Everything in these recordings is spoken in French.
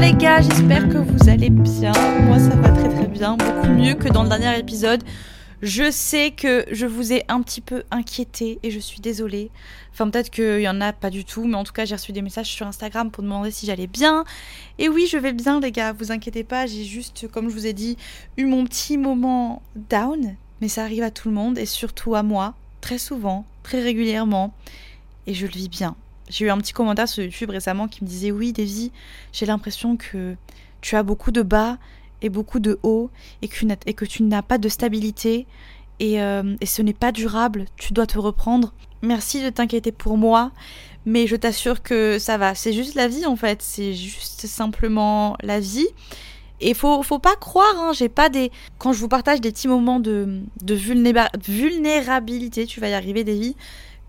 Les gars, j'espère que vous allez bien. Moi ça va très très bien, beaucoup mieux que dans le dernier épisode. Je sais que je vous ai un petit peu inquiété et je suis désolée. Enfin peut-être qu'il y en a pas du tout, mais en tout cas j'ai reçu des messages sur Instagram pour demander si j'allais bien. Et oui je vais bien les gars, vous inquiétez pas, j'ai juste, comme je vous ai dit, eu mon petit moment down. Mais ça arrive à tout le monde et surtout à moi, très souvent, très régulièrement. Et je le vis bien. J'ai eu un petit commentaire sur YouTube récemment qui me disait Oui, Davy, j'ai l'impression que tu as beaucoup de bas et beaucoup de hauts et que, tu n'as pas de stabilité et, euh, et ce n'est pas durable, tu dois te reprendre. Merci de t'inquiéter pour moi, mais je t'assure que ça va. C'est juste la vie en fait, c'est juste simplement la vie. Et faut, faut pas croire, hein, j'ai pas des. Quand je vous partage des petits moments de, de vulnéra- vulnérabilité, tu vas y arriver, Davy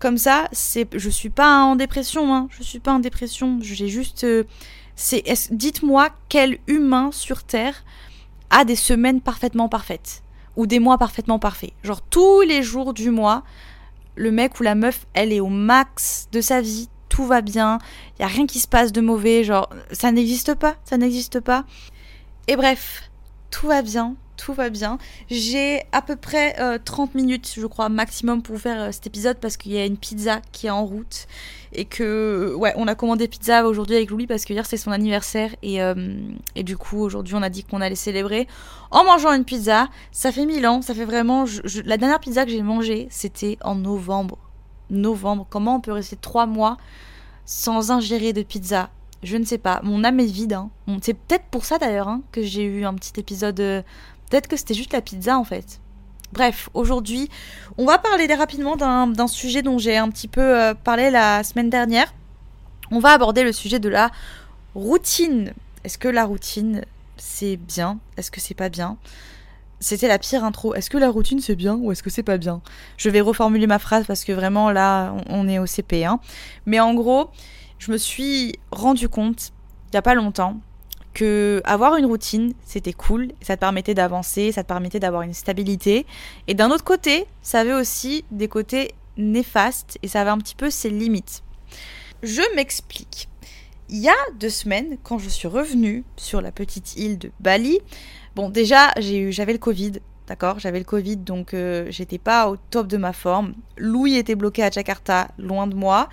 comme ça, c'est, je suis pas en dépression, hein. Je suis pas en dépression. J'ai juste, euh, c'est, dites-moi quel humain sur terre a des semaines parfaitement parfaites ou des mois parfaitement parfaits. Genre tous les jours du mois, le mec ou la meuf, elle est au max de sa vie, tout va bien, il y a rien qui se passe de mauvais, genre ça n'existe pas, ça n'existe pas. Et bref, tout va bien, tout va bien. J'ai à peu près euh, 30 minutes, je crois, maximum pour faire euh, cet épisode parce qu'il y a une pizza qui est en route et que, ouais, on a commandé pizza aujourd'hui avec Louis parce que hier c'est son anniversaire et, euh, et du coup aujourd'hui on a dit qu'on allait célébrer en mangeant une pizza. Ça fait mille ans, ça fait vraiment. la dernière pizza que j'ai mangée c'était en novembre. Novembre, comment on peut rester trois mois sans ingérer de pizza? Je ne sais pas, mon âme est vide. hein. C'est peut-être pour ça d'ailleurs hein, que j'ai eu un petit épisode. Peut-être que c'était juste la pizza en fait. Bref, aujourd'hui, on va parler rapidement d'un sujet dont j'ai un petit peu euh, parlé la semaine dernière. On va aborder le sujet de la routine. Est-ce que la routine, c'est bien? Est-ce que c'est pas bien? C'était la pire intro. Est-ce que la routine, c'est bien ou est-ce que c'est pas bien? Je vais reformuler ma phrase parce que vraiment là, on est au CP. Hein. Mais en gros, je me suis rendu compte, il y a pas longtemps, que avoir une routine, c'était cool, ça te permettait d'avancer, ça te permettait d'avoir une stabilité. Et d'un autre côté, ça avait aussi des côtés néfastes et ça avait un petit peu ses limites. Je m'explique. Il y a deux semaines, quand je suis revenue sur la petite île de Bali, bon déjà j'avais le Covid, d'accord, j'avais le Covid donc euh, j'étais pas au top de ma forme. Louis était bloqué à Jakarta, loin de moi.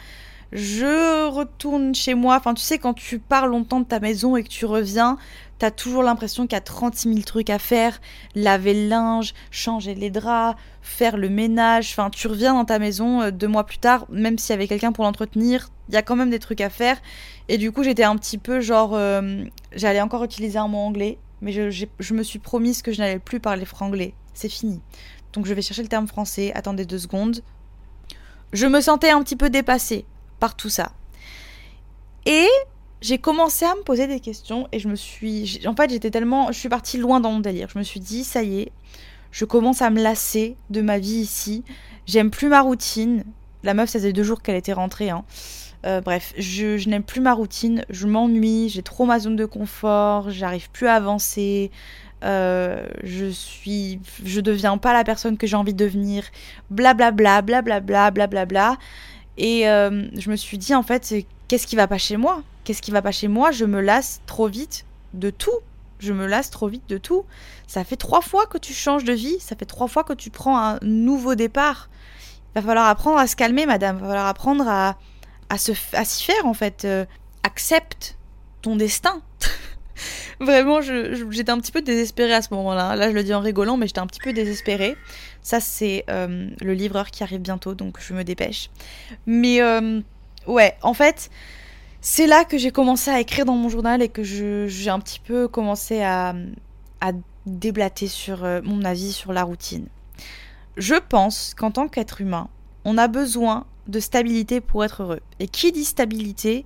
Je retourne chez moi. Enfin, tu sais, quand tu pars longtemps de ta maison et que tu reviens, t'as toujours l'impression qu'il y a 36 000 trucs à faire. Laver le linge, changer les draps, faire le ménage. Enfin, tu reviens dans ta maison euh, deux mois plus tard, même s'il y avait quelqu'un pour l'entretenir, il y a quand même des trucs à faire. Et du coup, j'étais un petit peu genre. euh, J'allais encore utiliser un mot anglais, mais je, je me suis promise que je n'allais plus parler franglais. C'est fini. Donc, je vais chercher le terme français. Attendez deux secondes. Je me sentais un petit peu dépassée par tout ça. Et j'ai commencé à me poser des questions et je me suis. En fait, j'étais tellement. Je suis partie loin dans mon délire. Je me suis dit, ça y est, je commence à me lasser de ma vie ici. J'aime plus ma routine. La meuf, ça faisait deux jours qu'elle était rentrée. Hein. Euh, bref, je, n'aime plus ma routine. Je m'ennuie. J'ai trop ma zone de confort. J'arrive plus à avancer. Euh, je suis. Je deviens pas la personne que j'ai envie de devenir. Blablabla, blablabla, blablabla. Et euh, je me suis dit, en fait, qu'est-ce qui va pas chez moi? Qu'est-ce qui va pas chez moi? Je me lasse trop vite de tout. Je me lasse trop vite de tout. Ça fait trois fois que tu changes de vie. Ça fait trois fois que tu prends un nouveau départ. Il va falloir apprendre à se calmer, madame. Il va falloir apprendre à, à, f- à s'y faire, en fait. Euh, accepte ton destin. Vraiment, j'étais un petit peu désespérée à ce moment-là. Là, je le dis en rigolant, mais j'étais un petit peu désespérée. Ça, c'est euh, le livreur qui arrive bientôt, donc je me dépêche. Mais euh, ouais, en fait, c'est là que j'ai commencé à écrire dans mon journal et que j'ai un petit peu commencé à, à déblater sur euh, mon avis sur la routine. Je pense qu'en tant qu'être humain, on a besoin de stabilité pour être heureux. Et qui dit stabilité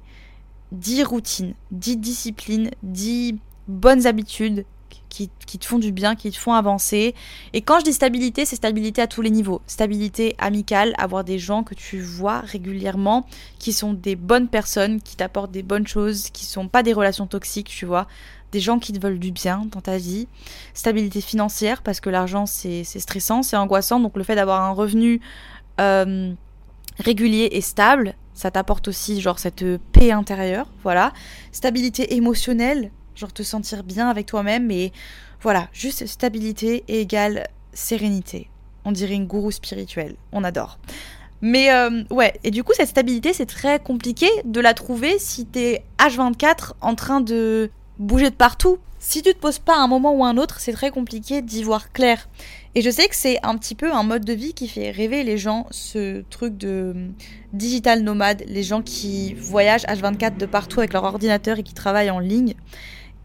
dit routine, dit discipline, dit bonnes habitudes qui, qui, te font du bien, qui te font avancer. Et quand je dis stabilité, c'est stabilité à tous les niveaux. Stabilité amicale, avoir des gens que tu vois régulièrement, qui sont des bonnes personnes, qui t'apportent des bonnes choses, qui sont pas des relations toxiques, tu vois. Des gens qui te veulent du bien dans ta vie. Stabilité financière, parce que l'argent c'est stressant, c'est angoissant. Donc le fait d'avoir un revenu euh, régulier et stable, ça t'apporte aussi genre cette paix intérieure, voilà. Stabilité émotionnelle, genre te sentir bien avec toi-même et voilà, juste stabilité égale sérénité. On dirait une gourou spirituelle, on adore. Mais euh, ouais, et du coup cette stabilité c'est très compliqué de la trouver si t'es H24 en train de bouger de partout. Si tu te poses pas un moment ou un autre, c'est très compliqué d'y voir clair. Et je sais que c'est un petit peu un mode de vie qui fait rêver les gens, ce truc de digital nomade, les gens qui voyagent H24 de partout avec leur ordinateur et qui travaillent en ligne.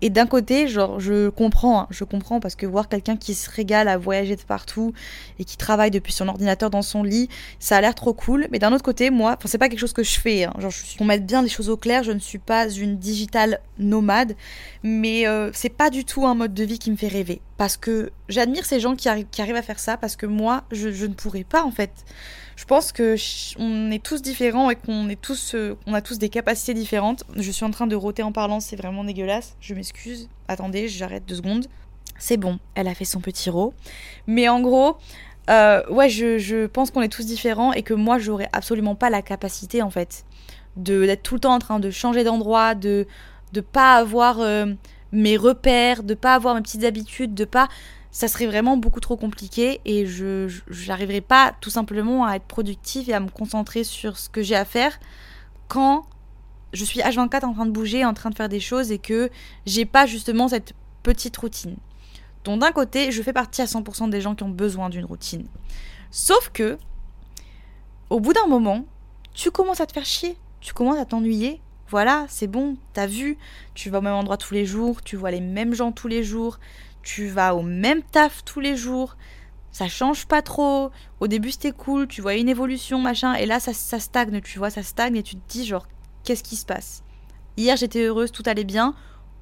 Et d'un côté, genre, je comprends, hein, je comprends parce que voir quelqu'un qui se régale à voyager de partout et qui travaille depuis son ordinateur dans son lit, ça a l'air trop cool. Mais d'un autre côté, moi, c'est pas quelque chose que je fais. Hein, genre, je pour mettre bien les choses au clair, je ne suis pas une digital nomade, mais euh, c'est pas du tout un mode de vie qui me fait rêver. Parce que j'admire ces gens qui, arrivent à faire ça parce que moi, je ne pourrais pas en fait je pense que on est tous différents et qu'on euh, on a tous des capacités différentes. Je suis en train de roter en parlant, c'est vraiment dégueulasse. Je m'excuse. Attendez, j'arrête deux secondes. C'est bon, elle a fait son petit rot. Mais en gros, euh, ouais, je, pense qu'on est tous différents et que moi, j'aurais absolument pas la capacité, en fait, de d'être tout le temps en train de changer d'endroit, de de pas avoir euh, mes repères, de pas avoir mes petites habitudes, de pas ça serait vraiment beaucoup trop compliqué et je n'arriverai pas tout simplement à être productive et à me concentrer sur ce que j'ai à faire quand je suis H24 en train de bouger, en train de faire des choses et que j'ai pas justement cette petite routine. Donc d'un côté, je fais partie à 100% des gens qui ont besoin d'une routine. Sauf que, au bout d'un moment, tu commences à te faire chier, tu commences à t'ennuyer. Voilà, c'est bon, t'as vu, tu vas au même endroit tous les jours, tu vois les mêmes gens tous les jours, tu vas au même taf tous les jours, ça change pas trop. Au début c'était cool, tu vois une évolution, machin, et là ça, ça stagne, tu vois, ça stagne et tu te dis genre, qu'est-ce qui se passe? Hier j'étais heureuse, tout allait bien.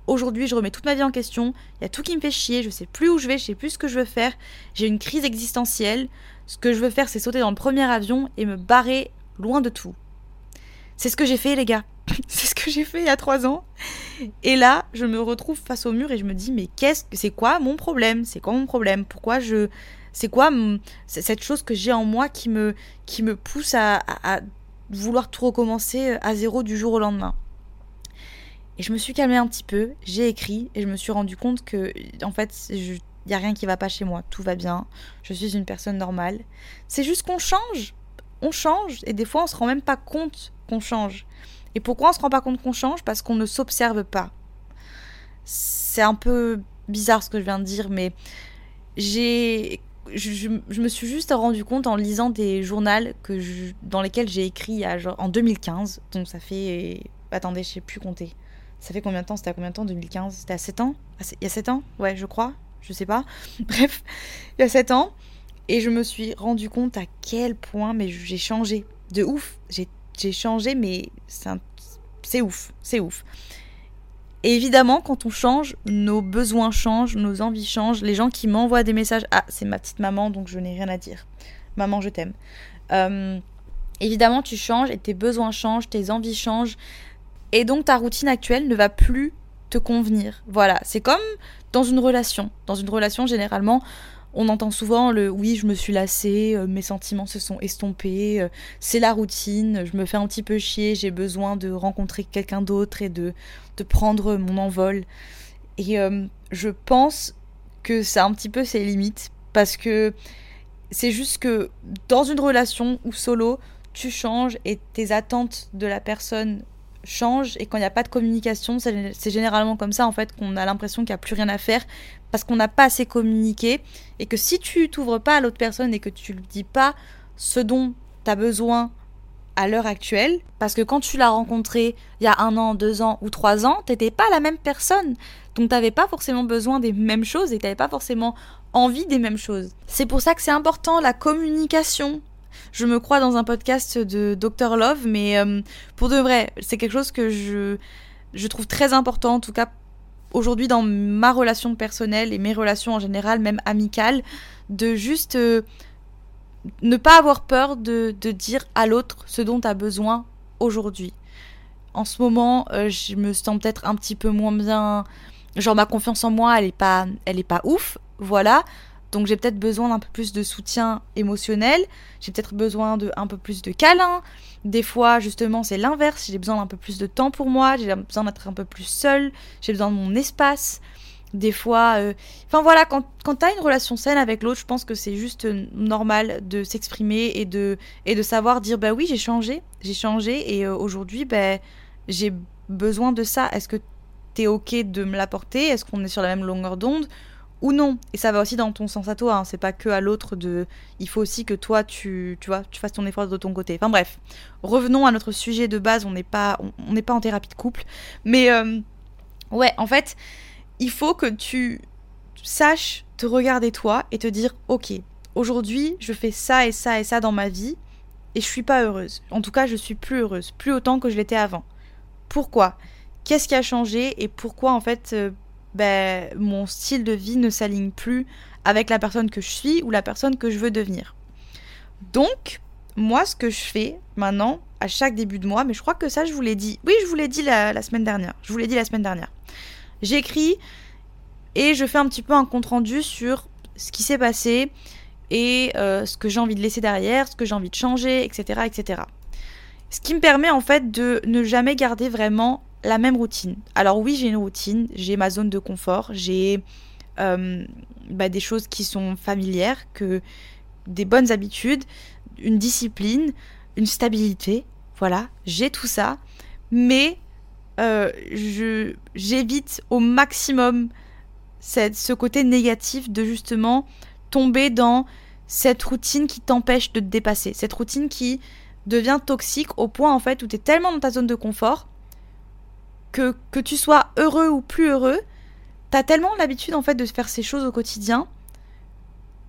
Aujourd'hui, je remets toute ma vie en question. Il y a tout qui me fait chier. Je sais plus où je vais. Je sais plus ce que je veux faire. J'ai une crise existentielle. Ce que je veux faire, c'est sauter dans le premier avion et me barrer loin de tout. C'est ce que j'ai fait, les gars. c'est ce que j'ai fait il y a trois ans. Et là, je me retrouve face au mur et je me dis, mais qu'est-ce que c'est quoi mon problème? C'est quoi mon problème? Pourquoi je. C'est quoi cette chose que j'ai en moi qui me, qui me pousse à, vouloir tout recommencer à zéro du jour au lendemain Et je me suis calmée un petit peu, j'ai écrit et je me suis rendu compte que, en fait, il n'y a rien qui va pas chez moi, tout va bien, je suis une personne normale. C'est juste qu'on change, on change et des fois on se rend même pas compte qu'on change. Et pourquoi on se rend pas compte qu'on change? Parce qu'on ne s'observe pas. C'est un peu bizarre ce que je viens de dire, mais j'ai je, me suis juste rendu compte en lisant des journaux que dans lesquels j'ai écrit en 2015. Donc ça fait. Attendez, je sais plus compter. Ça fait combien de temps? C'était à combien de temps 2015 C'était à 7 ans? Ah, Il y a 7 ans? Ouais, je crois. Je sais pas. Bref, il y a 7 ans. Et je me suis rendu compte à quel point mais j'ai changé. De ouf. J'ai changé, mais c'est ouf, c'est ouf. Et évidemment, quand on change, nos besoins changent, nos envies changent. Les gens qui m'envoient des messages, ah, c'est ma petite maman, donc je n'ai rien à dire. Maman, je t'aime. Euh, évidemment, tu changes et tes besoins changent, tes envies changent. Et donc, ta routine actuelle ne va plus te convenir. Voilà, c'est comme dans une relation. Dans une relation, généralement, on entend souvent le oui, je me suis lassée, euh, mes sentiments se sont estompés, euh, c'est la routine, je me fais un petit peu chier, j'ai besoin de rencontrer quelqu'un d'autre et de, prendre mon envol. Et euh, je pense que c'est un petit peu ses limites parce que c'est juste que dans une relation ou solo, tu changes et tes attentes de la personne change et quand il n'y a pas de communication, c'est généralement comme ça en fait qu'on a l'impression qu'il n'y a plus rien à faire parce qu'on n'a pas assez communiqué et que si tu t'ouvres pas à l'autre personne et que tu lui dis pas ce dont tu as besoin à l'heure actuelle, parce que quand tu l'as rencontré il y a un an, deux ans ou trois ans, t'étais pas la même personne. Donc t'avais pas forcément besoin des mêmes choses et t'avais pas forcément envie des mêmes choses. C'est pour ça que c'est important la communication. Je me crois dans un podcast de Dr Love, mais euh, pour de vrai, c'est quelque chose que je, je trouve très important, en tout cas aujourd'hui dans ma relation personnelle et mes relations en général, même amicales, de juste euh, ne pas avoir peur de, de dire à l'autre ce dont tu as besoin aujourd'hui. En ce moment, euh, je me sens peut-être un petit peu moins bien. Genre ma confiance en moi, elle est pas, elle est pas ouf, voilà. Donc j'ai peut-être besoin d'un peu plus de soutien émotionnel, j'ai peut-être besoin de un peu plus de câlin. Des fois, justement, c'est l'inverse, j'ai besoin d'un peu plus de temps pour moi, j'ai besoin d'être un peu plus seule, j'ai besoin de mon espace. Des fois, euh, enfin voilà, quand, quand t'as une relation saine avec l'autre, je pense que c'est juste normal de s'exprimer et de, et de savoir dire bah oui, j'ai changé, j'ai changé et euh, aujourd'hui, ben j'ai besoin de ça. Est-ce que t'es ok de me l'apporter? Est-ce qu'on est sur la même longueur d'onde? Ou non. Et ça va aussi dans ton sens à toi, hein. c'est pas que à l'autre de. Il faut aussi que toi, tu, tu vois, tu fasses ton effort de ton côté. Enfin bref, revenons à notre sujet de base, on n'est pas, on n'est pas en thérapie de couple. Mais euh, ouais, en fait, il faut que tu saches te regarder toi et te dire, ok, aujourd'hui, je fais ça et ça et ça dans ma vie et je suis pas heureuse. En tout cas, je suis plus heureuse, plus autant que je l'étais avant. Pourquoi? Qu'est-ce qui a changé et pourquoi en fait euh, ben, mon style de vie ne s'aligne plus avec la personne que je suis ou la personne que je veux devenir. Donc, moi, ce que je fais maintenant, à chaque début de mois, mais je crois que ça, je vous l'ai dit. Oui, je vous l'ai dit la, semaine dernière. Je vous l'ai dit la semaine dernière. J'écris et je fais un petit peu un compte-rendu sur ce qui s'est passé et euh, ce que j'ai envie de laisser derrière, ce que j'ai envie de changer, etc., etc. Ce qui me permet en fait de ne jamais garder vraiment la même routine. Alors oui, j'ai une routine, j'ai ma zone de confort, j'ai euh, bah, des choses qui sont familières, que des bonnes habitudes, une discipline, une stabilité. Voilà, j'ai tout ça, mais euh, je j'évite au maximum cette, ce côté négatif de justement tomber dans cette routine qui t'empêche de te dépasser, cette routine qui devient toxique au point en fait où tu es tellement dans ta zone de confort que, tu sois heureux ou plus heureux, t'as tellement l'habitude en fait de faire ces choses au quotidien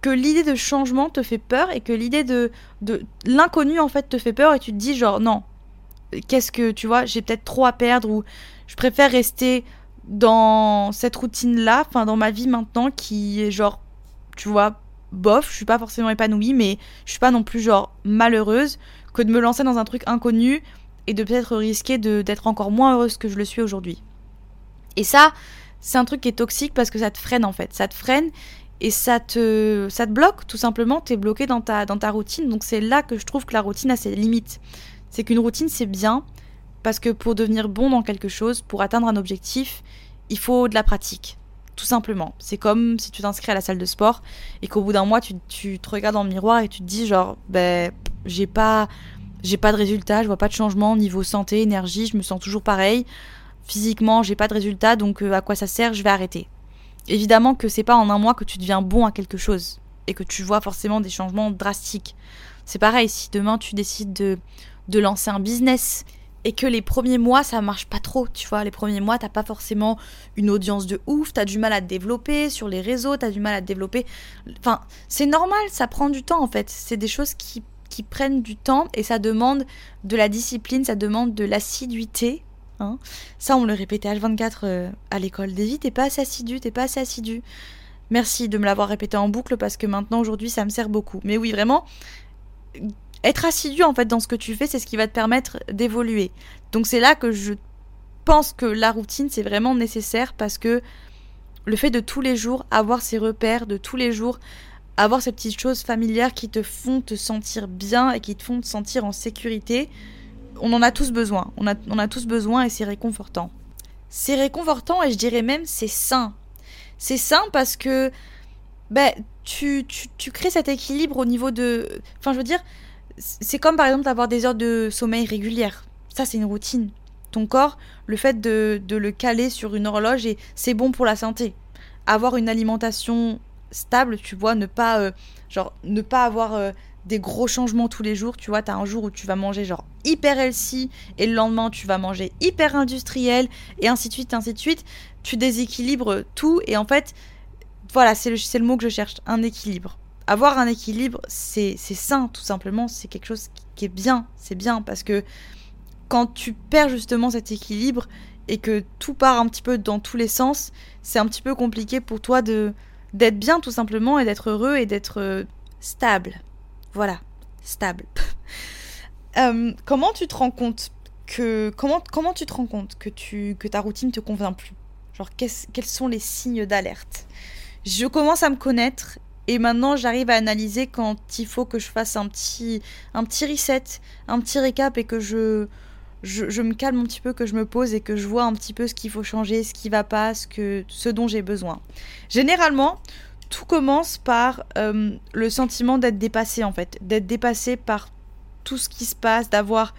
que l'idée de changement te fait peur et que l'idée de, de l'inconnu en fait te fait peur et tu te dis genre non, qu'est-ce que tu vois, j'ai peut-être trop à perdre ou je préfère rester dans cette routine là, enfin dans ma vie maintenant qui est genre tu vois bof, je suis pas forcément épanouie mais je suis pas non plus genre malheureuse que de me lancer dans un truc inconnu et de peut-être risquer d'être encore moins heureuse que je le suis aujourd'hui. Et ça, c'est un truc qui est toxique parce que ça te freine en fait. Ça te freine et ça te, ça te bloque tout simplement. Tu es bloqué dans ta, dans ta routine. Donc c'est là que je trouve que la routine a ses limites. C'est qu'une routine c'est bien parce que pour devenir bon dans quelque chose, pour atteindre un objectif, il faut de la pratique. Tout simplement. C'est comme si tu t'inscris à la salle de sport et qu'au bout d'un mois, tu, tu, te regardes dans le miroir et tu te dis genre, ben, j'ai pas j'ai pas de résultat, je vois pas de changement niveau santé, énergie, je me sens toujours pareil. Physiquement, j'ai pas de résultat, donc euh, à quoi ça sert Je vais arrêter. Évidemment que c'est pas en un mois que tu deviens bon à quelque chose et que tu vois forcément des changements drastiques. C'est pareil, si demain tu décides de, de lancer un business et que les premiers mois ça marche pas trop, tu vois, les premiers mois t'as pas forcément une audience de ouf, t'as du mal à te développer sur les réseaux, t'as du mal à te développer. Enfin, c'est normal, ça prend du temps en fait. C'est des choses qui qui prennent du temps et ça demande de la discipline, ça demande de l'assiduité. Hein. Ça, on le répétait H24 euh, à l'école. David, t'es pas assez assidu, t'es pas assez assidu. Merci de me l'avoir répété en boucle parce que maintenant, aujourd'hui, ça me sert beaucoup. Mais oui, vraiment, être assidu en fait dans ce que tu fais, c'est ce qui va te permettre d'évoluer. Donc c'est là que je pense que la routine, c'est vraiment nécessaire parce que le fait de tous les jours avoir ces repères, de tous les jours avoir ces petites choses familières qui te font te sentir bien et qui te font te sentir en sécurité, on en a tous besoin. On a, a tous besoin et c'est réconfortant. C'est réconfortant et je dirais même c'est sain. C'est sain parce que ben, tu, tu, crées cet équilibre au niveau de... Enfin je veux dire, c'est comme par exemple d'avoir des heures de sommeil régulières. Ça c'est une routine. Ton corps, le fait de, de le caler sur une horloge, et c'est bon pour la santé. Avoir une alimentation stable, tu vois, ne pas, euh, ne pas avoir euh, des gros changements tous les jours. Tu vois, tu as un jour où tu vas manger genre hyper healthy et le lendemain tu vas manger hyper industriel et ainsi de suite, ainsi de suite. Tu déséquilibres tout et en fait, voilà, c'est le, le, mot que je cherche, un équilibre. Avoir un équilibre, c'est sain tout simplement, c'est quelque chose qui est bien, c'est bien parce que quand tu perds justement cet équilibre et que tout part un petit peu dans tous les sens, c'est un petit peu compliqué pour toi de d'être bien tout simplement et d'être heureux et d'être euh, stable. Voilà, stable. Euh, comment tu te rends compte que comment comment tu te rends compte que tu que ta routine te convient plus? Genre quels sont les signes d'alerte? Je commence à me connaître et maintenant j'arrive à analyser quand il faut que je fasse un petit un petit reset, un petit récap et que je je, me calme un petit peu, que je me pose et que je vois un petit peu ce qu'il faut changer, ce qui va pas, ce, que, ce dont j'ai besoin. Généralement, tout commence par euh, le sentiment d'être dépassé en fait, d'être dépassé par tout ce qui se passe, d'avoir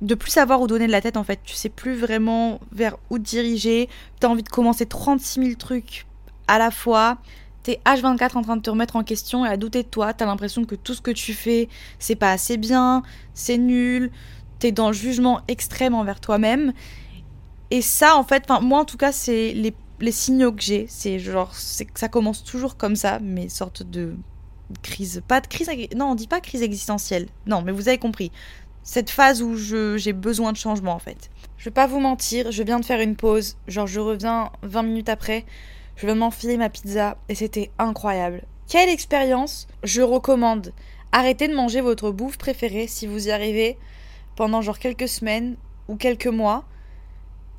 de plus savoir où donner de la tête en fait. Tu sais plus vraiment vers où te diriger. Tu as envie de commencer 36 000 trucs à la fois. T'es H24 en train de te remettre en question et à douter de toi. T'as l'impression que tout ce que tu fais, c'est pas assez bien, c'est nul, t'es dans le jugement extrême envers toi-même. Et ça, en fait, moi en tout cas, c'est les, les, signaux que j'ai. C'est genre, c'est ça commence toujours comme ça, mais sorte de crise. Pas de crise. Non, on dit pas crise existentielle. Non, mais vous avez compris. Cette phase où j'ai besoin de changement, en fait. Je vais pas vous mentir, je viens de faire une pause. Genre, je reviens 20 minutes après. Je viens de m'enfiler ma pizza et c'était incroyable. Quelle expérience Je recommande. Arrêtez de manger votre bouffe préférée si vous y arrivez pendant genre quelques semaines ou quelques mois.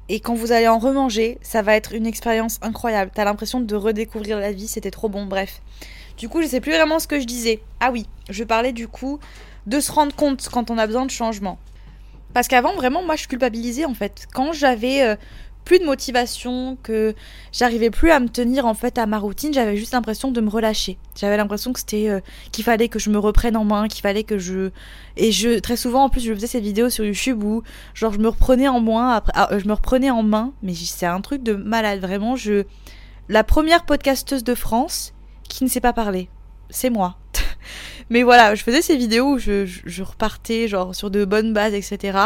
Et quand vous allez en remanger, ça va être une expérience incroyable. T'as l'impression de redécouvrir la vie, c'était trop bon, bref. Du coup, je sais plus vraiment ce que je disais. Ah oui, je parlais du coup de se rendre compte quand on a besoin de changement. Parce qu'avant, vraiment, moi, je culpabilisais en fait. Quand j'avais euh, plus de motivation, que j'arrivais plus à me tenir en fait à ma routine, j'avais juste l'impression de me relâcher. J'avais l'impression que c'était euh, qu'il fallait que je me reprenne en main, qu'il fallait que je et je très souvent en plus je faisais ces vidéos sur YouTube où genre je me reprenais en main après ah, je me reprenais en main, mais c'est un truc de malade vraiment, je la première podcasteuse de France qui ne sait pas parler, c'est moi. mais voilà, je faisais ces vidéos où je, je repartais genre sur de bonnes bases, etc.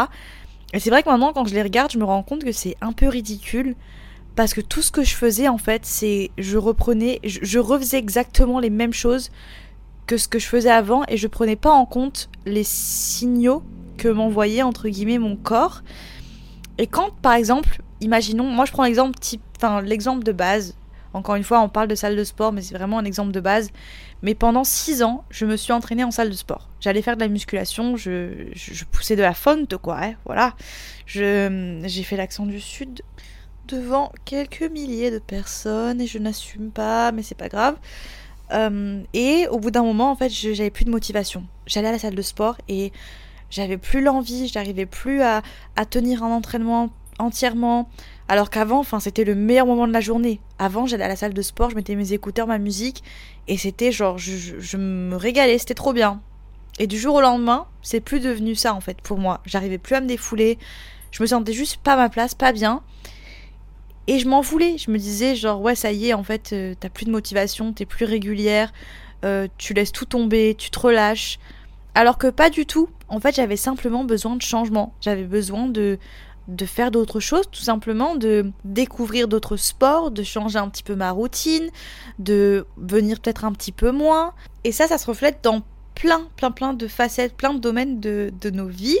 Et c'est vrai que maintenant, quand je les regarde, je me rends compte que c'est un peu ridicule. Parce que tout ce que je faisais, en fait, c'est. Je reprenais. Je, refaisais exactement les mêmes choses que ce que je faisais avant. Et je prenais pas en compte les signaux que m'envoyait, entre guillemets, mon corps. Et quand, par exemple, imaginons. Moi, je prends l'exemple type. L'exemple de base. Encore une fois, on parle de salle de sport, mais c'est vraiment un exemple de base. Mais pendant 6 ans, je me suis entraînée en salle de sport. J'allais faire de la musculation, je, poussais de la fonte, quoi, hein, voilà. J'ai fait l'accent du Sud devant quelques milliers de personnes et je n'assume pas, mais c'est pas grave. Euh, et au bout d'un moment, en fait, j'avais plus de motivation. J'allais à la salle de sport et j'avais plus l'envie, j'arrivais plus à tenir un entraînement entièrement. Alors qu'avant, enfin, c'était le meilleur moment de la journée. Avant, j'allais à la salle de sport, je mettais mes écouteurs, ma musique, et c'était genre, je, me régalais, c'était trop bien. Et du jour au lendemain, c'est plus devenu ça en fait pour moi. J'arrivais plus à me défouler, je me sentais juste pas à ma place, pas bien. Et je m'en voulais, je me disais genre, ouais, ça y est, en fait, euh, t'as plus de motivation, t'es plus régulière, euh, tu laisses tout tomber, tu te relâches. Alors que pas du tout. En fait, j'avais simplement besoin de changement. J'avais besoin de, de faire d'autres choses, tout simplement, de découvrir d'autres sports, de changer un petit peu ma routine, de venir peut-être un petit peu moins. Et ça, ça se reflète dans plein, plein, plein de facettes, plein de domaines de, nos vies.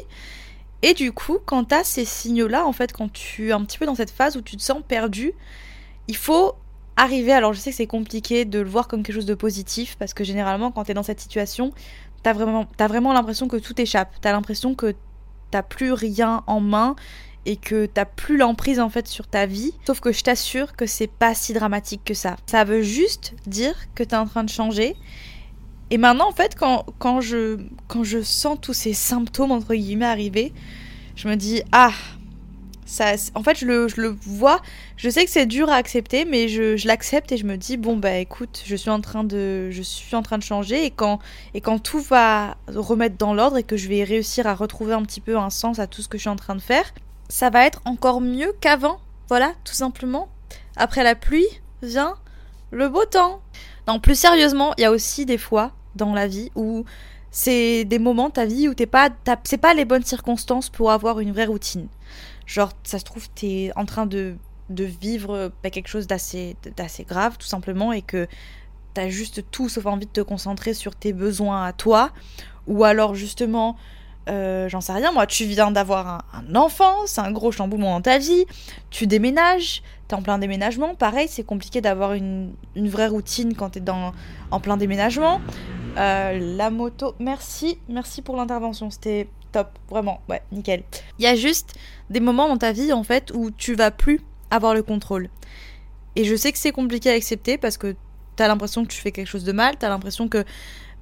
Et du coup, quand tu as ces signaux-là, en fait, quand tu es un petit peu dans cette phase où tu te sens perdu, il faut arriver, alors je sais que c'est compliqué de le voir comme quelque chose de positif, parce que généralement, quand tu es dans cette situation, tu as vraiment, as vraiment l'impression que tout échappe. Tu as l'impression que t'as plus rien en main et que t'as plus l'emprise en fait sur ta vie. Sauf que je t'assure que c'est pas si dramatique que ça. Ça veut juste dire que t'es en train de changer. Et maintenant en fait quand, quand, je, quand je sens tous ces symptômes entre guillemets arriver, je me dis ah ça, en fait, je le, je le, vois. Je sais que c'est dur à accepter, mais je, je l'accepte et je me dis bon bah écoute, je suis en train de, je suis en train de changer et quand et quand tout va remettre dans l'ordre et que je vais réussir à retrouver un petit peu un sens à tout ce que je suis en train de faire, ça va être encore mieux qu'avant. Voilà, tout simplement. Après la pluie vient le beau temps. Non, plus sérieusement, il y a aussi des fois dans la vie où c'est des moments de ta vie où t'es pas, c'est pas les bonnes circonstances pour avoir une vraie routine. Genre, ça se trouve, t'es en train de, de vivre bah, quelque chose d'assez, d'assez grave, tout simplement, et que t'as juste tout sauf envie de te concentrer sur tes besoins à toi, ou alors justement, euh, j'en sais rien, moi, tu viens d'avoir un, enfant, c'est un gros chamboulement dans ta vie, tu déménages, t'es en plein déménagement, pareil, c'est compliqué d'avoir une, une, vraie routine quand t'es dans, en plein déménagement. Euh, la moto, merci, merci pour l'intervention, c'était top, vraiment, ouais, nickel. Il y a juste des moments dans ta vie, en fait, où tu vas plus avoir le contrôle. Et je sais que c'est compliqué à accepter parce que t'as l'impression que tu fais quelque chose de mal, t'as l'impression que...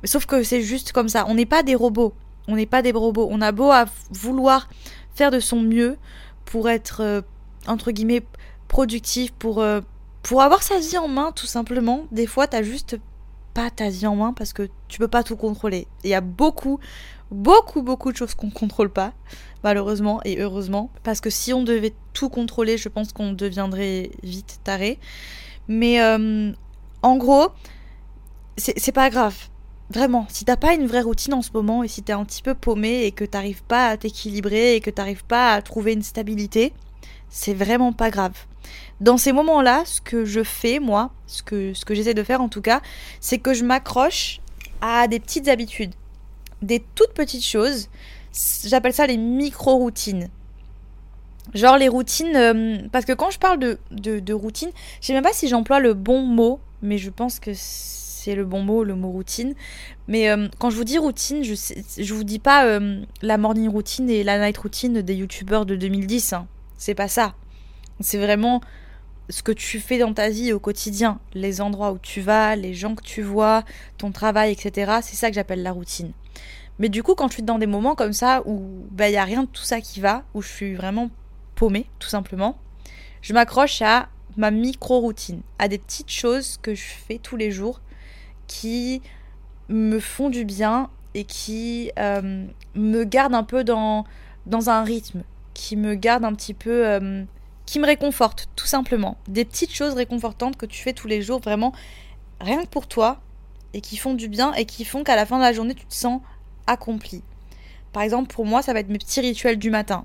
Sauf que c'est juste comme ça, on n'est pas des robots, on n'est pas des robots, on a beau à vouloir faire de son mieux pour être, euh, entre guillemets, productif, pour, euh, pour avoir sa vie en main, tout simplement. Des fois, t'as juste pas ta vie en main parce que tu peux pas tout contrôler. Il y a beaucoup, beaucoup, beaucoup de choses qu'on contrôle pas, malheureusement et heureusement. Parce que si on devait tout contrôler, je pense qu'on deviendrait vite taré. Mais euh, en gros, c'est pas grave. Vraiment, si t'as pas une vraie routine en ce moment et si t'es un petit peu paumé et que t'arrives pas à t'équilibrer et que t'arrives pas à trouver une stabilité, c'est vraiment pas grave. Dans ces moments-là, ce que je fais, moi, ce que, ce que j'essaie de faire en tout cas, c'est que je m'accroche à des petites habitudes, des toutes petites choses. J'appelle ça les micro-routines. Genre les routines, euh, parce que quand je parle de, de, routine, je sais même pas si j'emploie le bon mot, mais je pense que c'est le bon mot, le mot routine. Mais euh, quand je vous dis routine, je, je vous dis pas euh, la morning routine et la night routine des youtubeurs de 2010. Hein. C'est pas ça. C'est vraiment ce que tu fais dans ta vie au quotidien, les endroits où tu vas, les gens que tu vois, ton travail, etc. C'est ça que j'appelle la routine. Mais du coup, quand je suis dans des moments comme ça où il bah, n'y a rien de tout ça qui va, où je suis vraiment paumée, tout simplement, je m'accroche à ma micro-routine, à des petites choses que je fais tous les jours qui me font du bien et qui euh, me gardent un peu dans, dans un rythme, qui me gardent un petit peu... Euh, qui me réconfortent, tout simplement. Des petites choses réconfortantes que tu fais tous les jours, vraiment, rien que pour toi, et qui font du bien, et qui font qu'à la fin de la journée, tu te sens accompli. Par exemple, pour moi, ça va être mes petits rituels du matin.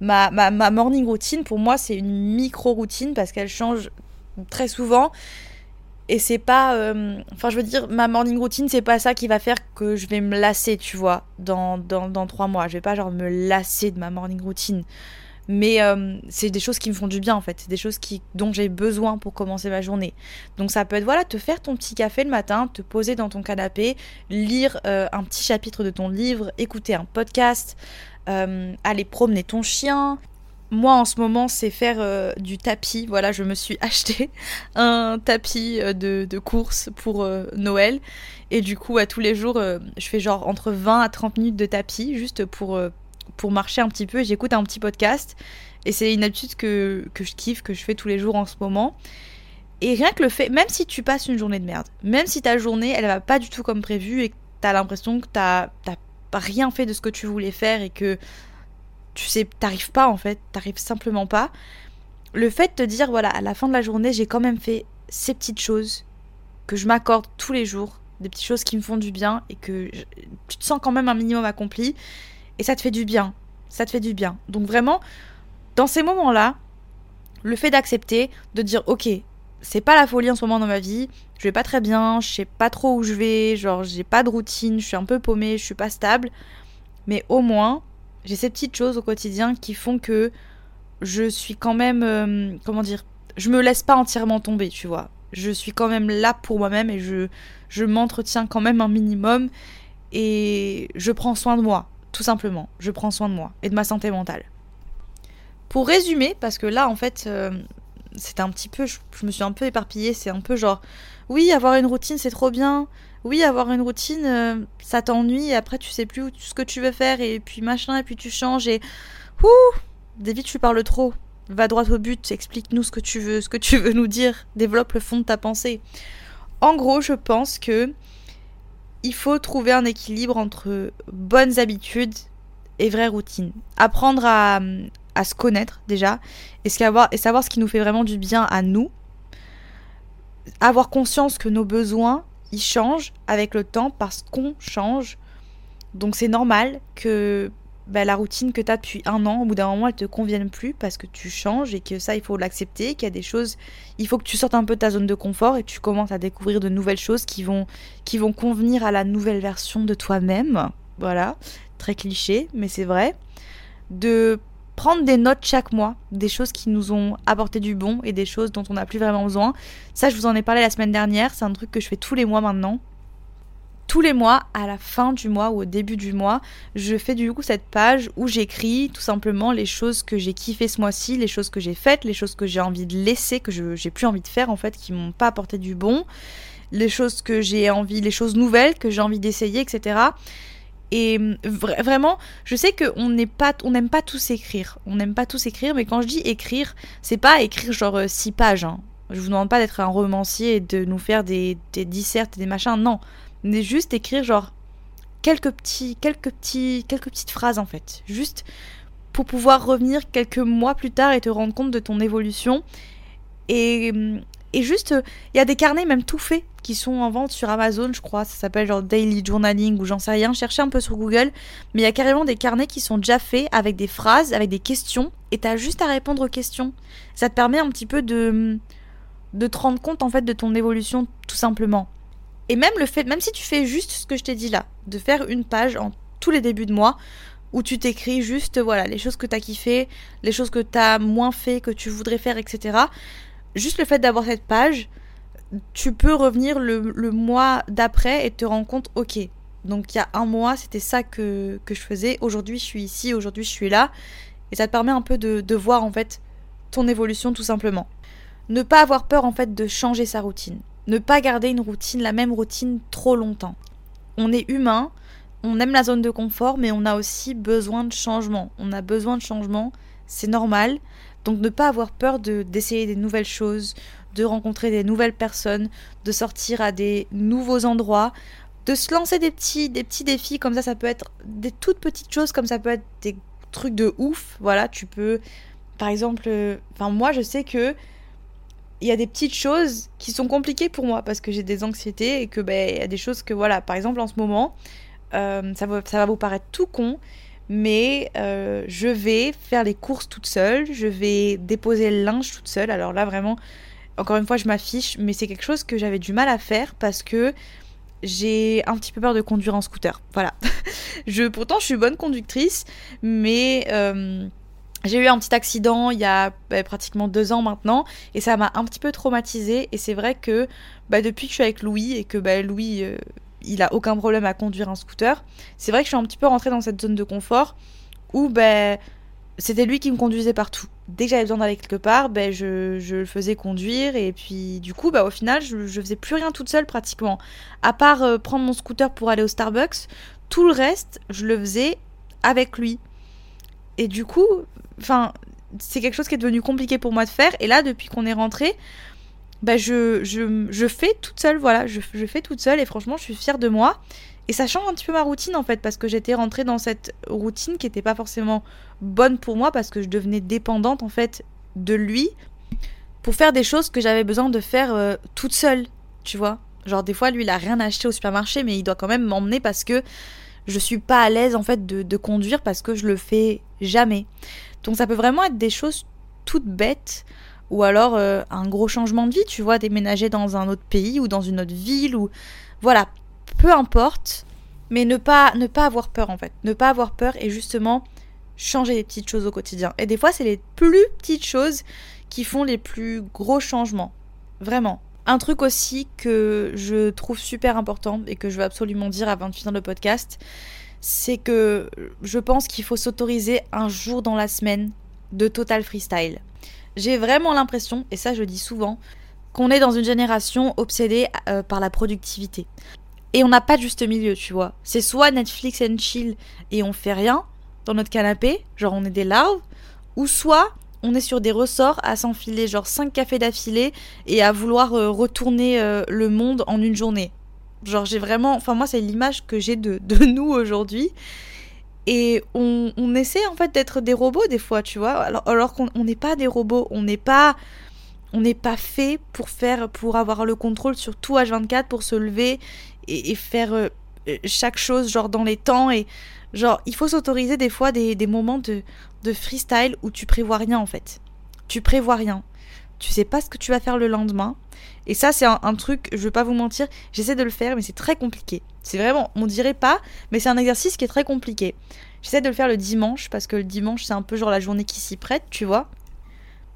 Ma, ma, ma morning routine, pour moi, c'est une micro-routine parce qu'elle change très souvent. Et c'est pas. Euh, enfin, je veux dire, ma morning routine, c'est pas ça qui va faire que je vais me lasser, tu vois, dans, dans, dans trois mois. Je vais pas, genre, me lasser de ma morning routine mais euh, c'est des choses qui me font du bien en fait, c'est des choses qui, dont j'ai besoin pour commencer ma journée. Donc ça peut être voilà, te faire ton petit café le matin, te poser dans ton canapé, lire euh, un petit chapitre de ton livre, écouter un podcast, aller promener ton chien. Moi en ce moment c'est faire du tapis, voilà je me suis acheté un tapis de, de, course pour Noël et du coup à tous les jours je fais genre entre 20 à 30 minutes de tapis juste pour pour marcher un petit peu, j'écoute un petit podcast. Et c'est une habitude que, que, je kiffe, que je fais tous les jours en ce moment. Et rien que le fait, même si tu passes une journée de merde, même si ta journée, elle va pas du tout comme prévu et que t'as l'impression que t'as rien fait de ce que tu voulais faire et que tu sais, t'arrives pas en fait, t'arrives simplement pas. Le fait de te dire, voilà, à la fin de la journée, j'ai quand même fait ces petites choses que je m'accorde tous les jours, des petites choses qui me font du bien et que tu te sens quand même un minimum accompli et ça te fait du bien. Ça te fait du bien. Donc vraiment, dans ces moments-là, le fait d'accepter, de dire ok, c'est pas la folie en ce moment dans ma vie, je vais pas très bien, je sais pas trop où je vais, genre j'ai pas de routine, je suis un peu paumée, je suis pas stable, mais au moins j'ai ces petites choses au quotidien qui font que je suis quand même, euh, comment dire, je me laisse pas entièrement tomber, tu vois. Je suis quand même là pour moi-même et je, je m'entretiens quand même un minimum et je prends soin de moi. Tout simplement, je prends soin de moi et de ma santé mentale. Pour résumer, parce que là en fait, euh, c'était un petit peu, je, me suis un peu éparpillée, c'est un peu genre, oui, avoir une routine c'est trop bien, oui, avoir une routine euh, ça t'ennuie et après tu sais plus ce que tu veux faire et puis machin et puis tu changes et ouh, David, tu parles trop. Va droit au but, explique-nous ce que tu veux, ce que tu veux nous dire, développe le fond de ta pensée. En gros, je pense que il faut trouver un équilibre entre bonnes habitudes et vraies routines. Apprendre à, se connaître déjà et, savoir, et savoir ce qui nous fait vraiment du bien à nous. Avoir conscience que nos besoins, ils changent avec le temps parce qu'on change. Donc c'est normal que bah, la routine que tu as depuis un an, au bout d'un moment, elle te convienne plus parce que tu changes et que ça, il faut l'accepter, qu'il y a des choses, il faut que tu sortes un peu de ta zone de confort et tu commences à découvrir de nouvelles choses qui vont, qui vont convenir à la nouvelle version de toi-même. Voilà, très cliché, mais c'est vrai. De prendre des notes chaque mois, des choses qui nous ont apporté du bon et des choses dont on n'a plus vraiment besoin. Ça, je vous en ai parlé la semaine dernière, c'est un truc que je fais tous les mois maintenant tous les mois, à la fin du mois ou au début du mois, je fais du coup cette page où j'écris tout simplement les choses que j'ai kiffé ce mois-ci, les choses que j'ai faites, les choses que j'ai envie de laisser, que j'ai plus envie de faire en fait, qui m'ont pas apporté du bon, les choses que j'ai envie, les choses nouvelles que j'ai envie d'essayer, etc. Et vraiment, je sais qu'on n'aime pas tous écrire. On n'aime pas tous écrire, mais quand je dis écrire, c'est pas écrire genre euh, six pages. Hein. Je vous demande pas d'être un romancier et de nous faire des, des dissertes et des machins. Non, mais juste écrire genre quelques petits, quelques petits, quelques petites phrases en fait, juste pour pouvoir revenir quelques mois plus tard et te rendre compte de ton évolution. Et, et juste, il y a des carnets même tout faits qui sont en vente sur Amazon, je crois, ça s'appelle genre Daily Journaling ou j'en sais rien, cherchez un peu sur Google, mais il y a carrément des carnets qui sont déjà faits avec des phrases, avec des questions, et t'as juste à répondre aux questions. Ça te permet un petit peu de, de te rendre compte en fait de ton évolution tout simplement. Et même le fait, même si tu fais juste ce que je t'ai dit là, de faire une page en tous les débuts de mois, où tu t'écris juste voilà les choses que tu as kiffé, les choses que tu as moins fait, que tu voudrais faire, etc. Juste le fait d'avoir cette page, tu peux revenir le, mois d'après et te rendre compte, ok, donc il y a un mois c'était ça que, que je faisais, aujourd'hui je suis ici, aujourd'hui je suis là, et ça te permet un peu de, de voir en fait ton évolution tout simplement. Ne pas avoir peur en fait de changer sa routine. Ne pas garder une routine, la même routine trop longtemps. On est humain, on aime la zone de confort, mais on a aussi besoin de changement. On a besoin de changement, c'est normal. Donc ne pas avoir peur de d'essayer des nouvelles choses, de rencontrer des nouvelles personnes, de sortir à des nouveaux endroits, de se lancer des petits, des petits défis comme ça, ça peut être des toutes petites choses comme ça peut être des trucs de ouf. Voilà, tu peux, par exemple, euh, enfin moi je sais que il y a des petites choses qui sont compliquées pour moi parce que j'ai des anxiétés et que ben il y a des choses que voilà par exemple en ce moment euh, ça, va, ça va vous paraître tout con mais euh, je vais faire les courses toute seule. Je vais déposer le linge toute seule. Alors là vraiment encore une fois je m'affiche. Mais c'est quelque chose que j'avais du mal à faire parce que j'ai un petit peu peur de conduire en scooter. Voilà. Je pourtant je suis bonne conductrice. Mais euh, j'ai eu un petit accident il y a bah, pratiquement deux ans maintenant. Et ça m'a un petit peu traumatisée. Et c'est vrai que bah, depuis que je suis avec Louis et que bah, Louis euh, il a aucun problème à conduire un scooter, c'est vrai que je suis un petit peu rentrée dans cette zone de confort où bah, c'était lui qui me conduisait partout. Dès que j'avais besoin d'aller quelque part, ben je, le faisais conduire et puis du coup bah, au final je, je faisais plus rien toute seule pratiquement. À part euh, prendre mon scooter pour aller au Starbucks, tout le reste je le faisais avec lui. Et du coup, enfin, c'est quelque chose qui est devenu compliqué pour moi de faire. Et là, depuis qu'on est rentré, bah, je, fais toute seule, voilà, je, fais toute seule et franchement, je suis fière de moi. Et ça change un petit peu ma routine en fait, parce que j'étais rentrée dans cette routine qui n'était pas forcément bonne pour moi, parce que je devenais dépendante en fait de lui pour faire des choses que j'avais besoin de faire euh, toute seule, tu vois. Genre des fois, lui, il a rien acheté au supermarché, mais il doit quand même m'emmener parce que je suis pas à l'aise en fait de conduire parce que je le fais jamais. Donc ça peut vraiment être des choses toutes bêtes ou alors euh, un gros changement de vie, tu vois, déménager dans un autre pays ou dans une autre ville ou voilà, peu importe, mais ne pas ne pas avoir peur en fait, ne pas avoir peur et justement changer les petites choses au quotidien. Et des fois, c'est les plus petites choses qui font les plus gros changements. Vraiment. Un truc aussi que je trouve super important et que je veux absolument dire avant de finir le podcast, c'est que je pense qu'il faut s'autoriser un jour dans la semaine de total freestyle. J'ai vraiment l'impression, et ça je dis souvent, qu'on est dans une génération obsédée euh, par la productivité. Et on n'a pas de juste milieu, tu vois. C'est soit Netflix and chill et on fait rien dans notre canapé, genre on est des larves, ou soit on est sur des ressorts à s'enfiler genre 5 cafés d'affilée et à vouloir euh, retourner euh, le monde en une journée. Genre, j'ai vraiment. Enfin, moi, c'est l'image que j'ai de, de, nous aujourd'hui. Et on, essaie en fait d'être des robots des fois, tu vois. Alors, qu'on n'est pas des robots. On n'est pas. On n'est pas fait pour faire. Pour avoir le contrôle sur tout H24, pour se lever et, faire. Euh, chaque chose genre dans les temps et genre il faut s'autoriser des fois des, des moments de, de freestyle où tu prévois rien en fait. Tu prévois rien. Tu sais pas ce que tu vas faire le lendemain. Et ça, c'est un, truc, je vais pas vous mentir, j'essaie de le faire, mais c'est très compliqué. C'est vraiment, on dirait pas, mais c'est un exercice qui est très compliqué. J'essaie de le faire le dimanche, parce que le dimanche, c'est un peu genre la journée qui s'y prête, tu vois.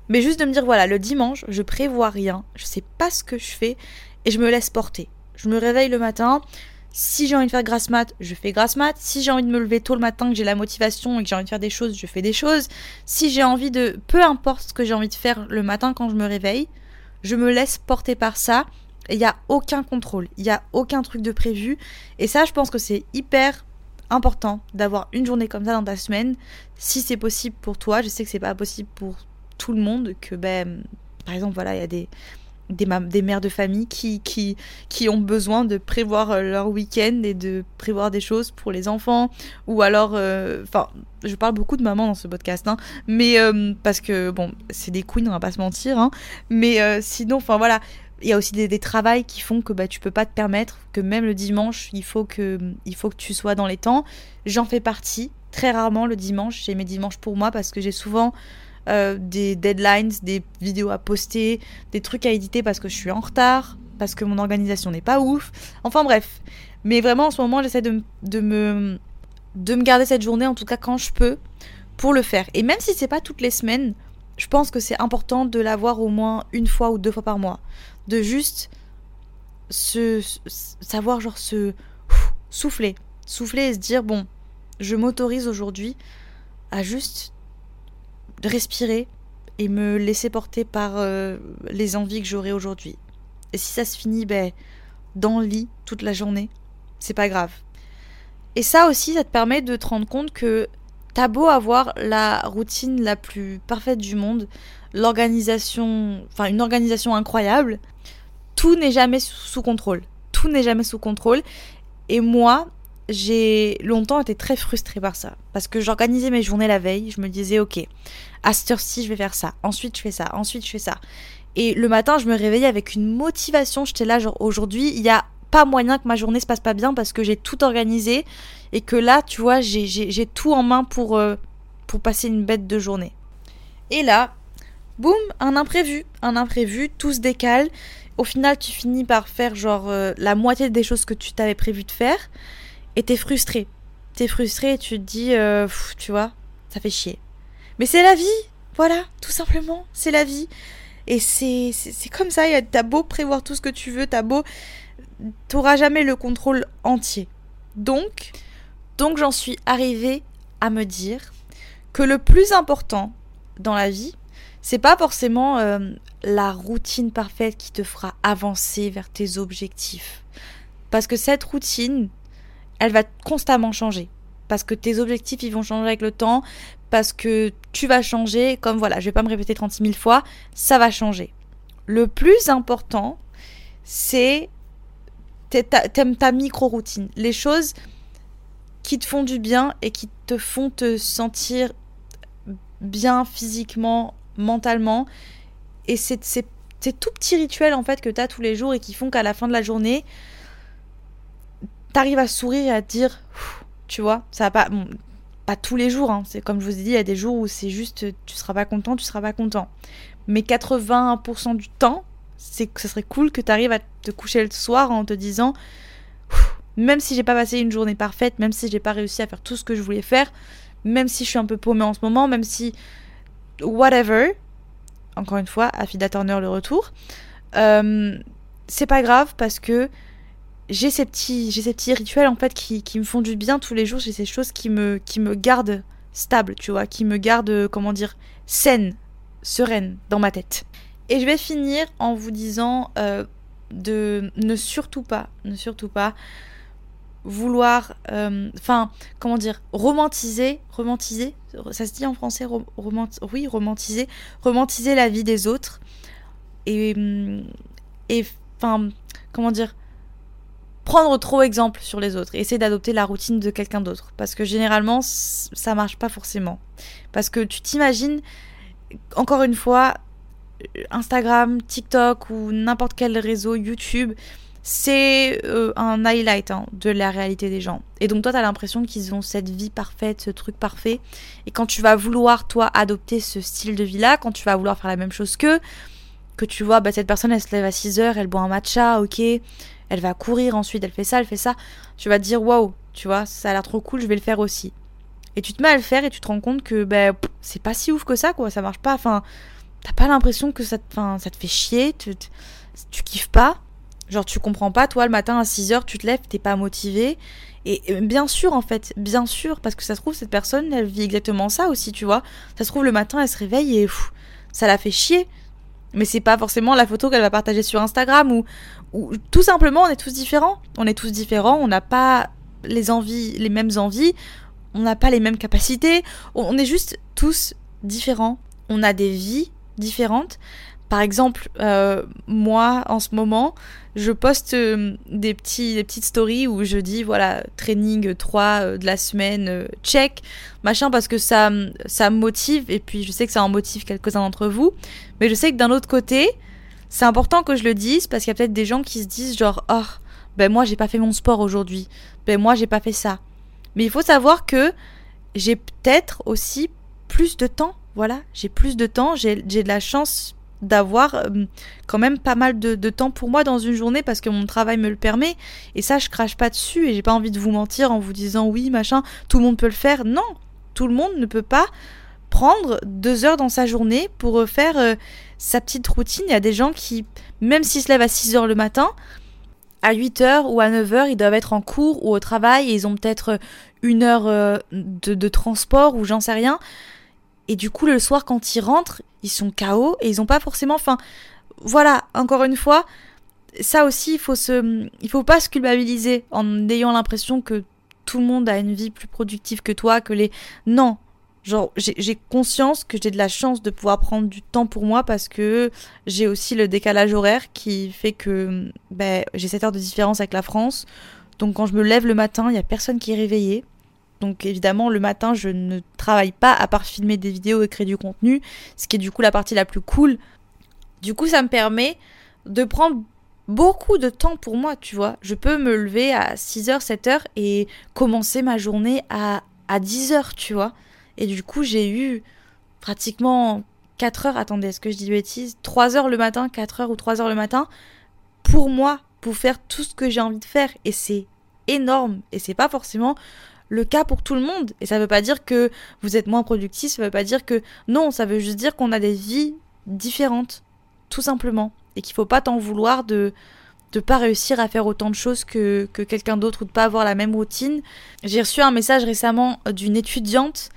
Mais juste de me dire, voilà, le dimanche, je prévois rien, je sais pas ce que je fais, et je me laisse porter. Je me réveille le matin, si j'ai envie de faire grasse mat, je fais grasse mat. Si j'ai envie de me lever tôt le matin, que j'ai la motivation et que j'ai envie de faire des choses, je fais des choses. Si j'ai envie de... Peu importe ce que j'ai envie de faire le matin quand je me réveille, je me laisse porter par ça. Il n'y a aucun contrôle, il n'y a aucun truc de prévu. Et ça, je pense que c'est hyper important d'avoir une journée comme ça dans ta semaine. Si c'est possible pour toi, je sais que c'est pas possible pour tout le monde, que ben, par exemple, voilà, il y a des, des, mères de famille qui, qui, qui ont besoin de prévoir euh, leur week-end et de prévoir des choses pour les enfants. Ou alors, euh, enfin, je parle beaucoup de maman dans ce podcast, hein, mais euh, parce que, bon, c'est des queens, on va pas se mentir, hein, mais sinon, enfin voilà, il y a aussi des, des travails qui font que bah, tu peux pas te permettre que même le dimanche, il faut que, tu sois dans les temps. J'en fais partie, très rarement le dimanche, j'ai mes dimanches pour moi parce que j'ai souvent euh, des deadlines, des vidéos à poster, des trucs à éditer parce que je suis en retard, parce que mon organisation n'est pas ouf. Enfin bref. Mais vraiment en ce moment j'essaie de, de, me, de me garder cette journée, en tout cas quand je peux, pour le faire. Et même si c'est pas toutes les semaines, je pense que c'est important de l'avoir au moins une fois ou deux fois par mois. De juste se, savoir genre se souffler. Souffler et se dire bon, je m'autorise aujourd'hui à juste respirer et me laisser porter par euh, les envies que j'aurai aujourd'hui. Et si ça se finit ben, dans le lit toute la journée, c'est pas grave. Et ça aussi, ça te permet de te rendre compte que t'as beau avoir la routine la plus parfaite du monde, l'organisation, enfin une organisation incroyable, tout n'est jamais sous contrôle. Tout n'est jamais sous contrôle. Et moi, j'ai longtemps été très frustrée par ça. Parce que j'organisais mes journées la veille, je me disais, ok, à cette heure-ci, je vais faire ça, ensuite je fais ça, ensuite je fais ça. Et le matin, je me réveillais avec une motivation, j'étais là, genre aujourd'hui, il n'y a pas moyen que ma journée se passe pas bien parce que j'ai tout organisé et que là, tu vois, j'ai tout en main pour, euh, pour passer une bête de journée. Et là, boum, un imprévu, un imprévu, tout se décale. Au final, tu finis par faire genre euh, la moitié des choses que tu t'avais prévu de faire et t'es frustré. T'es frustré et tu te dis, euh, tu vois, ça fait chier. Mais c'est la vie, voilà, tout simplement, c'est la vie. Et c'est comme ça, t'as beau prévoir tout ce que tu veux, t'as beau... T'auras jamais le contrôle entier. Donc, donc j'en suis arrivée à me dire que le plus important dans la vie, c'est pas forcément euh, la routine parfaite qui te fera avancer vers tes objectifs. Parce que cette routine, elle va constamment changer. Parce que tes objectifs, ils vont changer avec le temps, parce que tu vas changer, comme voilà, je vais pas me répéter 36 000 fois, ça va changer. Le plus important, c'est t'aimes ta micro-routine, les choses qui te font du bien et qui te font te sentir bien physiquement, mentalement. Et c'est ces tout petits rituels en fait que tu as tous les jours et qui font qu'à la fin de la journée, t'arrives à sourire et à te dire, tu vois, ça va pas pas tous les jours, hein. c'est comme je vous ai dit, il y a des jours où c'est juste tu seras pas content, tu seras pas content. Mais 80% du temps, c'est que ce serait cool que tu arrives à te coucher le soir en te disant même si j'ai pas passé une journée parfaite, même si j'ai pas réussi à faire tout ce que je voulais faire, même si je suis un peu paumée en ce moment, même si whatever, encore une fois, Affida Turner le retour, euh, c'est pas grave parce que j'ai ces petits j'ai ces petits rituels en fait qui, qui me font du bien tous les jours j'ai ces choses qui me qui me gardent stable tu vois qui me gardent comment dire saine sereine dans ma tête et je vais finir en vous disant euh, de ne surtout pas ne surtout pas vouloir euh, enfin comment dire romantiser romantiser ça se dit en français oui romantiser romantiser la vie des autres et et enfin comment dire prendre trop exemple sur les autres et essayer d'adopter la routine de quelqu'un d'autre. Parce que généralement, ça marche pas forcément. Parce que tu t'imagines, encore une fois, Instagram, TikTok ou n'importe quel réseau, YouTube, c'est euh, un highlight hein, de la réalité des gens. Et donc toi, tu as l'impression qu'ils ont cette vie parfaite, ce truc parfait. Et quand tu vas vouloir, toi, adopter ce style de vie-là, quand tu vas vouloir faire la même chose qu'eux, que tu vois, bah, cette personne, elle se lève à 6 heures, elle boit un matcha, ok, elle va courir ensuite, elle fait ça, elle fait ça, tu vas te dire, waouh, tu vois, ça a l'air trop cool, je vais le faire aussi. Et tu te mets à le faire et tu te rends compte que bah, c'est pas si ouf que ça, quoi, ça marche pas. Enfin, t'as pas l'impression que ça te, ça te fait chier, tu, tu kiffes pas. Genre, tu comprends pas, toi, le matin à 6h, tu te lèves, t'es pas motivé. Et, bien sûr, en fait, bien sûr, parce que ça se trouve, cette personne, elle vit exactement ça aussi, tu vois. Ça se trouve, le matin, elle se réveille et ça la fait chier. Mais c'est pas forcément la photo qu'elle va partager sur Instagram ou, ou tout simplement, on est tous différents. On est tous différents, on n'a pas les envies, les mêmes envies, on n'a pas les mêmes capacités, on est juste tous différents. On a des vies différentes. Par exemple, euh, moi, en ce moment, je poste euh, des, petits, des petites stories où je dis, voilà, training 3 euh, de la semaine, check, machin, parce que ça, ça me motive, et puis je sais que ça en motive quelques-uns d'entre vous, mais je sais que d'un autre côté, c'est important que je le dise, parce qu'il y a peut-être des gens qui se disent, genre, oh, ben moi, j'ai pas fait mon sport aujourd'hui, ben moi, j'ai pas fait ça. Mais il faut savoir que j'ai peut-être aussi plus de temps, voilà, j'ai plus de temps, j'ai de la chance d'avoir euh, quand même pas mal de, temps pour moi dans une journée parce que mon travail me le permet. Et ça, je crache pas dessus et j'ai pas envie de vous mentir en vous disant oui, machin, tout le monde peut le faire. Non, tout le monde ne peut pas prendre deux heures dans sa journée pour faire euh, sa petite routine. Il y a des gens qui, même s'ils se lèvent à 6 heures le matin, à 8 heures ou à 9 heures, ils doivent être en cours ou au travail et ils ont peut-être une heure euh, de transport ou j'en sais rien. Et du coup, le soir, quand ils rentrent, ils sont KO et ils ont pas forcément. Enfin, voilà, encore une fois, ça aussi, il faut se, il faut pas se culpabiliser en ayant l'impression que tout le monde a une vie plus productive que toi, que les. Non, genre j'ai conscience que j'ai de la chance de pouvoir prendre du temps pour moi parce que j'ai aussi le décalage horaire qui fait que ben, j'ai 7 heures de différence avec la France. Donc quand je me lève le matin, il y a personne qui est réveillé. Donc évidemment, le matin, je ne travaille pas à part filmer des vidéos et créer du contenu, ce qui est du coup la partie la plus cool. Du coup, ça me permet de prendre beaucoup de temps pour moi, tu vois. Je peux me lever à 6h, 7h et commencer ma journée à, à 10h, tu vois. Et du coup, j'ai eu pratiquement 4 heures, attendez, est-ce que je dis bêtises 3 heures le matin, 4 heures ou 3 heures le matin pour moi, pour faire tout ce que j'ai envie de faire. Et c'est énorme. Et c'est pas forcément le cas pour tout le monde. Et ça veut pas dire que vous êtes moins productif, ça veut pas dire que. Non, ça veut juste dire qu'on a des vies différentes. Tout simplement. Et qu'il faut pas t'en vouloir de de pas réussir à faire autant de choses que, que quelqu'un d'autre ou de pas avoir la même routine. J'ai reçu un message récemment d'une étudiante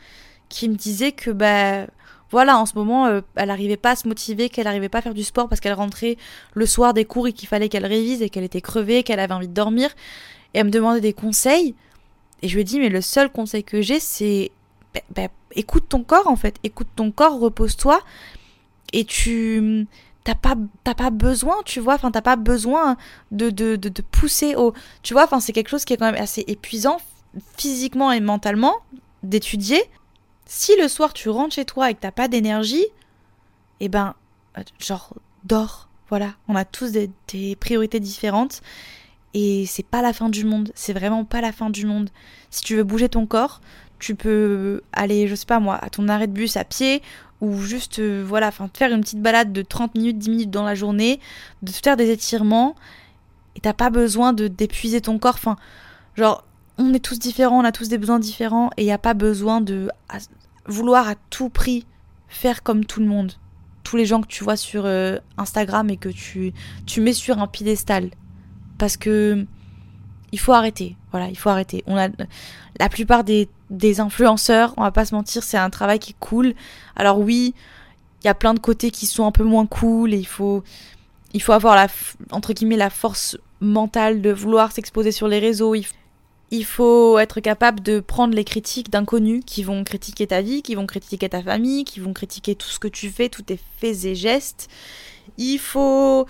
qui me disait que bah voilà, en ce moment, euh, elle n'arrivait pas à se motiver, qu'elle n'arrivait pas à faire du sport parce qu'elle rentrait le soir des cours et qu'il fallait qu'elle révise et qu'elle était crevée, qu'elle avait envie de dormir. Et elle me demandait des conseils. Et je lui ai dit, mais le seul conseil que j'ai, c'est bah, bah, écoute ton corps en fait, écoute ton corps, repose-toi. Et tu t'as pas pas besoin tu vois. Enfin t'as pas besoin de de, de, de pousser au tu vois. Enfin c'est quelque chose qui est quand même assez épuisant physiquement et mentalement d'étudier. Si le soir tu rentres chez toi et que t'as pas d'énergie eh ben genre dors. Voilà. On a tous des priorités différentes et c'est pas la fin du monde, c'est vraiment pas la fin du monde. Si tu veux bouger ton corps, tu peux aller, je sais pas moi, à ton arrêt de bus à pied ou juste, euh, voilà, enfin, faire une petite balade de 30 minutes, 10 minutes dans la journée, de faire des étirements. Et t'as pas besoin de d'épuiser ton corps. Enfin, genre, on est tous différents, on a tous des besoins différents et il a pas besoin de vouloir à tout prix faire comme tout le monde. Tous les gens que tu vois sur euh, Instagram et que tu, tu mets sur un piédestal parce que il faut arrêter. Voilà, il faut arrêter. On a la plupart des, influenceurs, on va pas se mentir, c'est un travail qui est cool. Alors oui, il y a plein de côtés qui sont un peu moins cool et il faut il faut avoir la entre guillemets la force mentale de vouloir s'exposer sur les réseaux. Il, il faut être capable de prendre les critiques d'inconnus qui vont critiquer ta vie, qui vont critiquer ta famille, qui vont critiquer tout ce que tu fais, tous tes faits et gestes. Il faut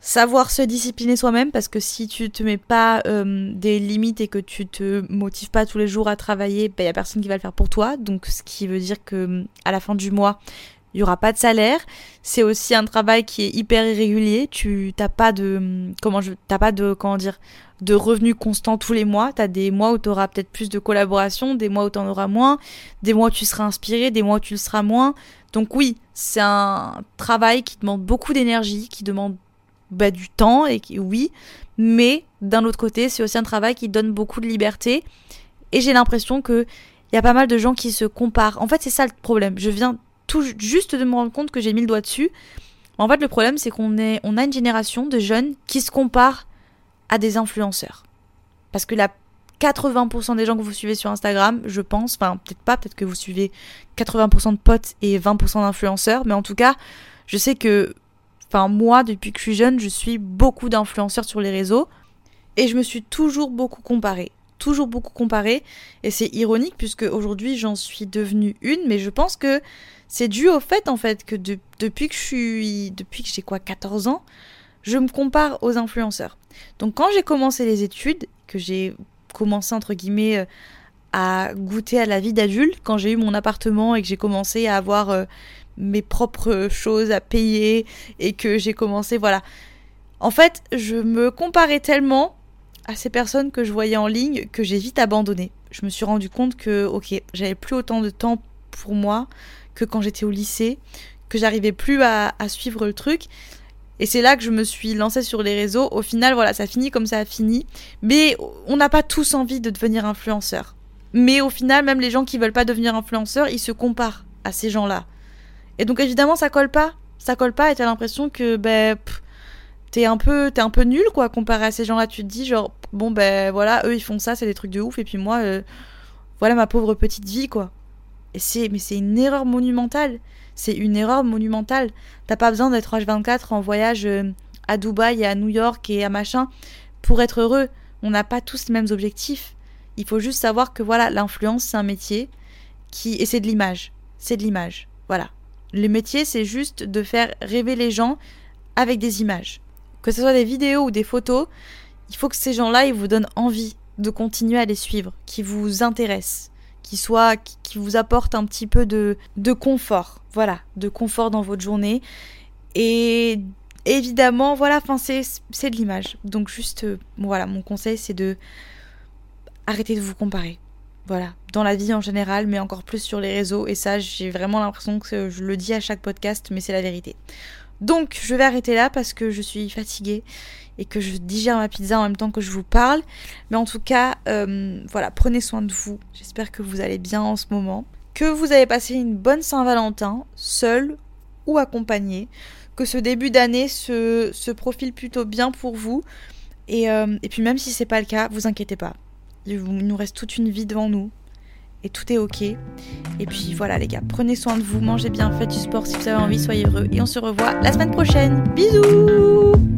savoir se discipliner soi-même parce que si tu te mets pas euh, des limites et que tu te motives pas tous les jours à travailler, il ben, y a personne qui va le faire pour toi. Donc ce qui veut dire que à la fin du mois, il il y aura pas de salaire. C'est aussi un travail qui est hyper irrégulier. Tu t'as pas de comment je t'as pas de comment dire de revenus constants tous les mois. Tu as des mois où tu auras peut-être plus de collaboration, des mois où tu en auras moins, des mois où tu seras inspiré, des mois où tu le seras moins. Donc oui, c'est un travail qui demande beaucoup d'énergie, qui demande bah, du temps, et qui, oui, mais d'un autre côté, c'est aussi un travail qui donne beaucoup de liberté. Et j'ai l'impression que il y a pas mal de gens qui se comparent. En fait, c'est ça le problème. Je viens tout juste de me rendre compte que j'ai mis le doigt dessus. En fait, le problème, c'est qu'on est, a une génération de jeunes qui se comparent à des influenceurs. Parce que la 80% des gens que vous suivez sur Instagram, je pense, enfin peut-être pas, peut-être que vous suivez 80% de potes et 20% d'influenceurs, mais en tout cas, je sais que, enfin moi, depuis que je suis jeune, je suis beaucoup d'influenceurs sur les réseaux. Et je me suis toujours beaucoup comparée, toujours beaucoup comparée, et c'est ironique puisque aujourd'hui j'en suis devenue une, mais je pense que c'est dû au fait en fait que depuis que je suis, depuis que j'ai quoi, 14 ans, je me compare aux influenceurs. Donc quand j'ai commencé les études, que j'ai commencé entre guillemets euh, à goûter à la vie d'adulte, quand j'ai eu mon appartement et que j'ai commencé à avoir euh, mes propres choses à payer et que j'ai commencé, voilà. En fait, je me comparais tellement à ces personnes que je voyais en ligne que j'ai vite abandonné. Je me suis rendu compte que, ok, j'avais plus autant de temps pour moi que quand j'étais au lycée, que j'arrivais plus à, suivre le truc. Et c'est là que je me suis lancée sur les réseaux. Au final, voilà, ça finit comme ça a fini. Mais on n'a pas tous envie de devenir influenceur. Mais au final, même les gens qui veulent pas devenir influenceurs, ils se comparent à ces gens-là. Et donc évidemment, ça colle pas. Ça colle pas et t'as l'impression que ben t'es un peu t'es un peu nul quoi comparé à ces gens-là. Tu te dis genre bon ben voilà, eux ils font ça, c'est des trucs de ouf et puis moi euh, voilà ma pauvre petite vie quoi. Et c'est mais c'est une erreur monumentale c'est une erreur monumentale. T'as pas besoin d'être H24 en voyage euh, à Dubaï et à New York et à machin pour être heureux. On n'a pas tous les mêmes objectifs. Il faut juste savoir que voilà, l'influence c'est un métier qui et c'est de l'image. C'est de l'image. Voilà. Le métier c'est juste de faire rêver les gens avec des images. Que ce soit des vidéos ou des photos, il faut que ces gens-là ils vous donnent envie de continuer à les suivre, qui vous intéressent qui soit qui vous apporte un petit peu de, de confort, voilà, de confort dans votre journée. Et évidemment, voilà, c'est de l'image. Donc juste, euh, voilà, mon conseil c'est de arrêter de vous comparer. Voilà, dans la vie en général, mais encore plus sur les réseaux. Et ça, j'ai vraiment l'impression que je le dis à chaque podcast, mais c'est la vérité. Donc, je vais arrêter là parce que je suis fatiguée et que je digère ma pizza en même temps que je vous parle. Mais en tout cas, euh, voilà, prenez soin de vous. J'espère que vous allez bien en ce moment. Que vous avez passé une bonne Saint-Valentin, seul ou accompagné. Que ce début d'année se, se, profile plutôt bien pour vous. Et, euh, et puis même si c'est pas le cas, vous inquiétez pas. Il nous reste toute une vie devant nous. Et tout est ok. Et puis voilà les gars, prenez soin de vous, mangez bien, faites du sport si vous avez envie, soyez heureux. Et on se revoit la semaine prochaine. Bisous